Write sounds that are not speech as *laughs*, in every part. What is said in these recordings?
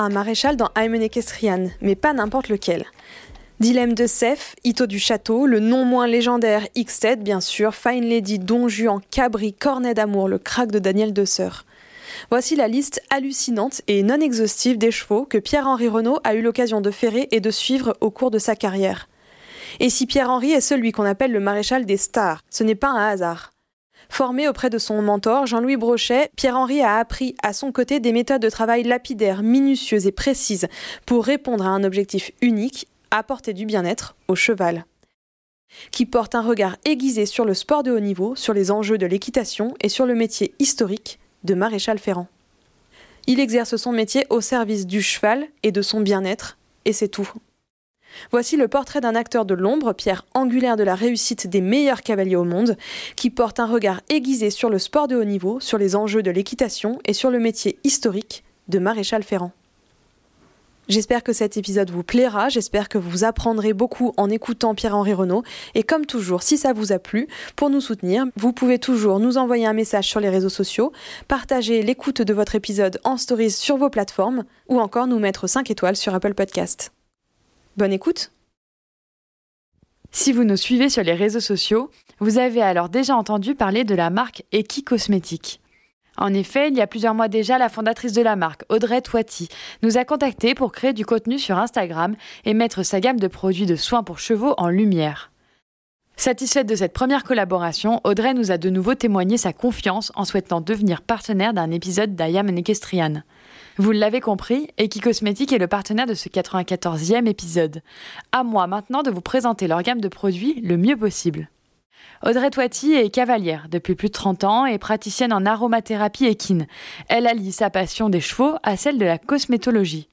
Un maréchal dans Aymen Equestrian, mais pas n'importe lequel. Dilemme de Sef, Ito du Château, le non moins légendaire X-Ted, bien sûr, Fine Lady, Don Juan, Cabri, Cornet d'amour, le crack de Daniel De Voici la liste hallucinante et non exhaustive des chevaux que Pierre-Henri Renault a eu l'occasion de ferrer et de suivre au cours de sa carrière. Et si Pierre-Henri est celui qu'on appelle le maréchal des stars, ce n'est pas un hasard. Formé auprès de son mentor, Jean-Louis Brochet, Pierre-Henri a appris à son côté des méthodes de travail lapidaires, minutieuses et précises pour répondre à un objectif unique, apporter du bien-être au cheval. Qui porte un regard aiguisé sur le sport de haut niveau, sur les enjeux de l'équitation et sur le métier historique de maréchal ferrant. Il exerce son métier au service du cheval et de son bien-être, et c'est tout. Voici le portrait d'un acteur de l'ombre, pierre angulaire de la réussite des meilleurs cavaliers au monde, qui porte un regard aiguisé sur le sport de haut niveau, sur les enjeux de l'équitation et sur le métier historique de maréchal ferrant. J'espère que cet épisode vous plaira, j'espère que vous apprendrez beaucoup en écoutant Pierre-Henri Renault. Et comme toujours, si ça vous a plu, pour nous soutenir, vous pouvez toujours nous envoyer un message sur les réseaux sociaux, partager l'écoute de votre épisode en stories sur vos plateformes, ou encore nous mettre 5 étoiles sur Apple Podcast. Bonne écoute Si vous nous suivez sur les réseaux sociaux, vous avez alors déjà entendu parler de la marque Eki Cosmétiques. En effet, il y a plusieurs mois déjà, la fondatrice de la marque, Audrey Toiti, nous a contactés pour créer du contenu sur Instagram et mettre sa gamme de produits de soins pour chevaux en lumière. Satisfaite de cette première collaboration, Audrey nous a de nouveau témoigné sa confiance en souhaitant devenir partenaire d'un épisode d'Ayam Equestrian. Vous l'avez compris, Eki est le partenaire de ce 94e épisode. À moi maintenant de vous présenter leur gamme de produits le mieux possible. Audrey Toiti est cavalière depuis plus de 30 ans et praticienne en aromathérapie équine. Elle allie sa passion des chevaux à celle de la cosmétologie.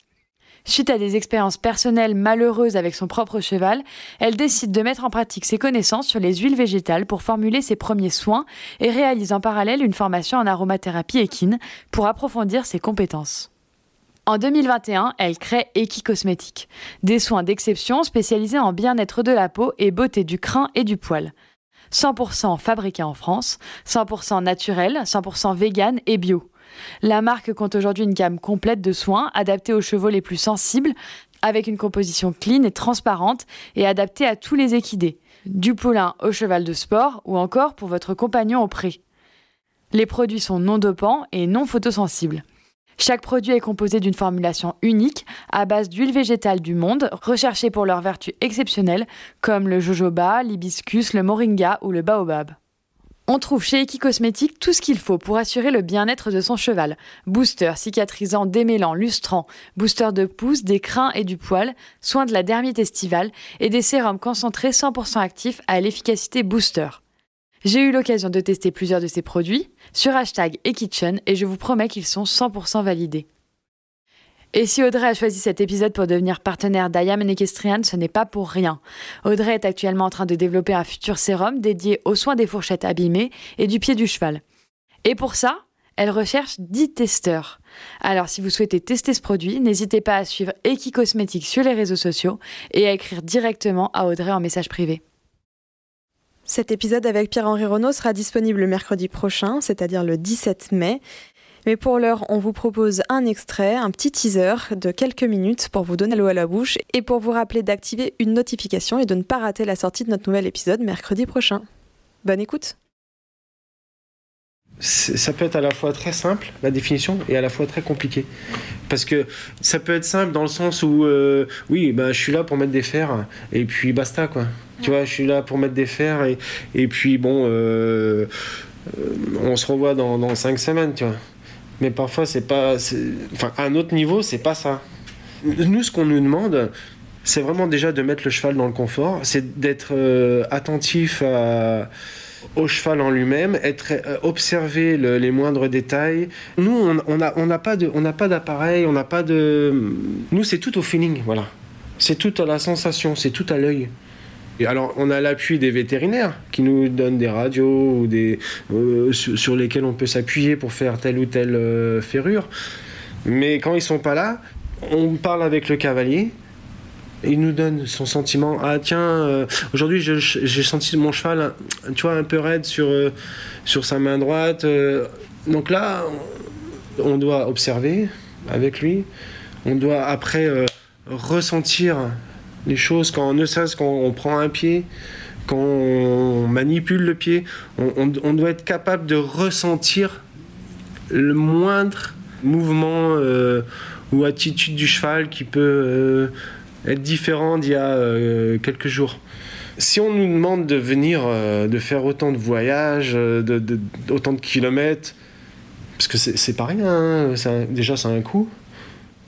Suite à des expériences personnelles malheureuses avec son propre cheval, elle décide de mettre en pratique ses connaissances sur les huiles végétales pour formuler ses premiers soins et réalise en parallèle une formation en aromathérapie équine pour approfondir ses compétences. En 2021, elle crée Eki Cosmétiques, des soins d'exception spécialisés en bien-être de la peau et beauté du crin et du poil. 100% fabriqué en France, 100% naturel, 100% vegan et bio. La marque compte aujourd'hui une gamme complète de soins adaptés aux chevaux les plus sensibles, avec une composition clean et transparente et adaptée à tous les équidés, du poulain au cheval de sport ou encore pour votre compagnon au pré. Les produits sont non dopants et non photosensibles. Chaque produit est composé d'une formulation unique à base d'huile végétale du monde, recherchée pour leurs vertus exceptionnelles, comme le jojoba, l'hibiscus, le moringa ou le baobab. On trouve chez Eki Cosmétiques tout ce qu'il faut pour assurer le bien-être de son cheval. Booster, cicatrisant, démêlant, lustrant, booster de pouce, des crins et du poil, soins de la dermite estivale et des sérums concentrés 100% actifs à l'efficacité booster. J'ai eu l'occasion de tester plusieurs de ces produits sur hashtag eKitchen et je vous promets qu'ils sont 100% validés. Et si Audrey a choisi cet épisode pour devenir partenaire d'Ayam Equestrian, ce n'est pas pour rien. Audrey est actuellement en train de développer un futur sérum dédié aux soins des fourchettes abîmées et du pied du cheval. Et pour ça, elle recherche 10 testeurs. Alors si vous souhaitez tester ce produit, n'hésitez pas à suivre Cosmétiques sur les réseaux sociaux et à écrire directement à Audrey en message privé. Cet épisode avec Pierre-Henri Renault sera disponible le mercredi prochain, c'est-à-dire le 17 mai. Mais pour l'heure, on vous propose un extrait, un petit teaser de quelques minutes pour vous donner l'eau à la bouche et pour vous rappeler d'activer une notification et de ne pas rater la sortie de notre nouvel épisode mercredi prochain. Bonne écoute ça peut être à la fois très simple, la définition, et à la fois très compliqué. Parce que ça peut être simple dans le sens où, euh, oui, ben, je suis là pour mettre des fers, et puis basta, quoi. Tu vois, je suis là pour mettre des fers, et, et puis bon, euh, euh, on se revoit dans, dans cinq semaines, tu vois. Mais parfois, c'est pas. Enfin, à un autre niveau, c'est pas ça. Nous, ce qu'on nous demande, c'est vraiment déjà de mettre le cheval dans le confort, c'est d'être attentif à au cheval en lui-même, être euh, observer les moindres détails. Nous, on n'a pas de, on n'a pas d'appareil, on n'a pas de. Nous, c'est tout au feeling, voilà. C'est tout à la sensation, c'est tout à l'œil. Et alors, on a l'appui des vétérinaires qui nous donnent des radios ou des, euh, sur, lesquels on peut s'appuyer pour faire telle ou telle euh, ferrure. Mais quand ils sont pas là, on parle avec le cavalier il nous donne son sentiment. Ah tiens, euh, aujourd'hui j'ai senti mon cheval, tu vois, un peu raide sur, euh, sur sa main droite. Euh. donc là, on doit observer avec lui. On doit après ressentir les choses quand ne serait-ce qu'on prend un pied, quand on manipule le pied. On, on, doit être capable de ressentir le moindre mouvement ou attitude du cheval qui peut être différent d'il y a euh, quelques jours. Si on nous demande de venir, euh, de faire autant de voyages, euh, de, autant de kilomètres, parce que c'est pas rien, hein, déjà c'est un coût.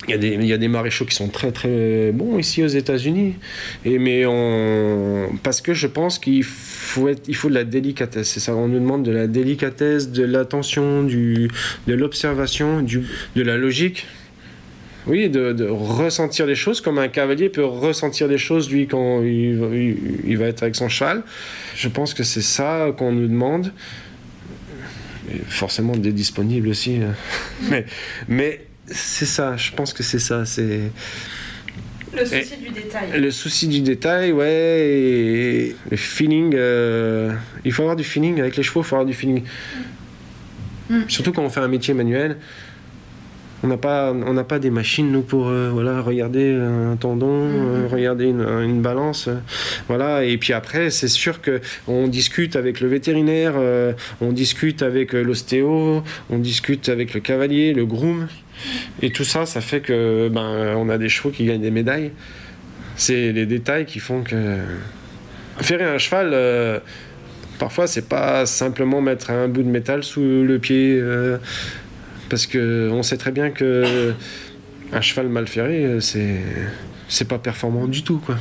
Il y, a des, il y, a des, maréchaux qui sont très très bons ici aux États-Unis. Mais on, parce que je pense qu'il faut faut de la délicatesse. On nous demande de la délicatesse, de l'attention, de l'observation, de la logique. Oui, de, ressentir les choses comme un cavalier peut ressentir les choses, lui, quand il, va être avec son cheval. Je pense que c'est ça qu'on nous demande. Et forcément, d'être disponible aussi. Hein. *laughs* mais mais c'est ça, je pense que c'est ça. C'est. Le souci du détail. Le souci du détail, ouais. Et le feeling. Euh, il faut avoir du feeling. Avec les chevaux, il faut avoir du feeling. Mm. Surtout quand on fait un métier manuel. On n'a pas, on n'a pas des machines nous pour euh, voilà regarder un tendon, mhm. euh, regarder une, balance, euh, voilà. Et puis après, c'est sûr que on discute avec le vétérinaire, on discute avec l'ostéo, on discute avec le cavalier, le groom, et tout ça, ça fait que ben on a des chevaux qui gagnent des médailles. C'est les détails qui font que ferrer un cheval. Parfois, c'est pas simplement mettre un bout de métal sous le pied. Parce qu'on sait très bien que un cheval mal ferré, c'est, c'est pas performant du tout, quoi.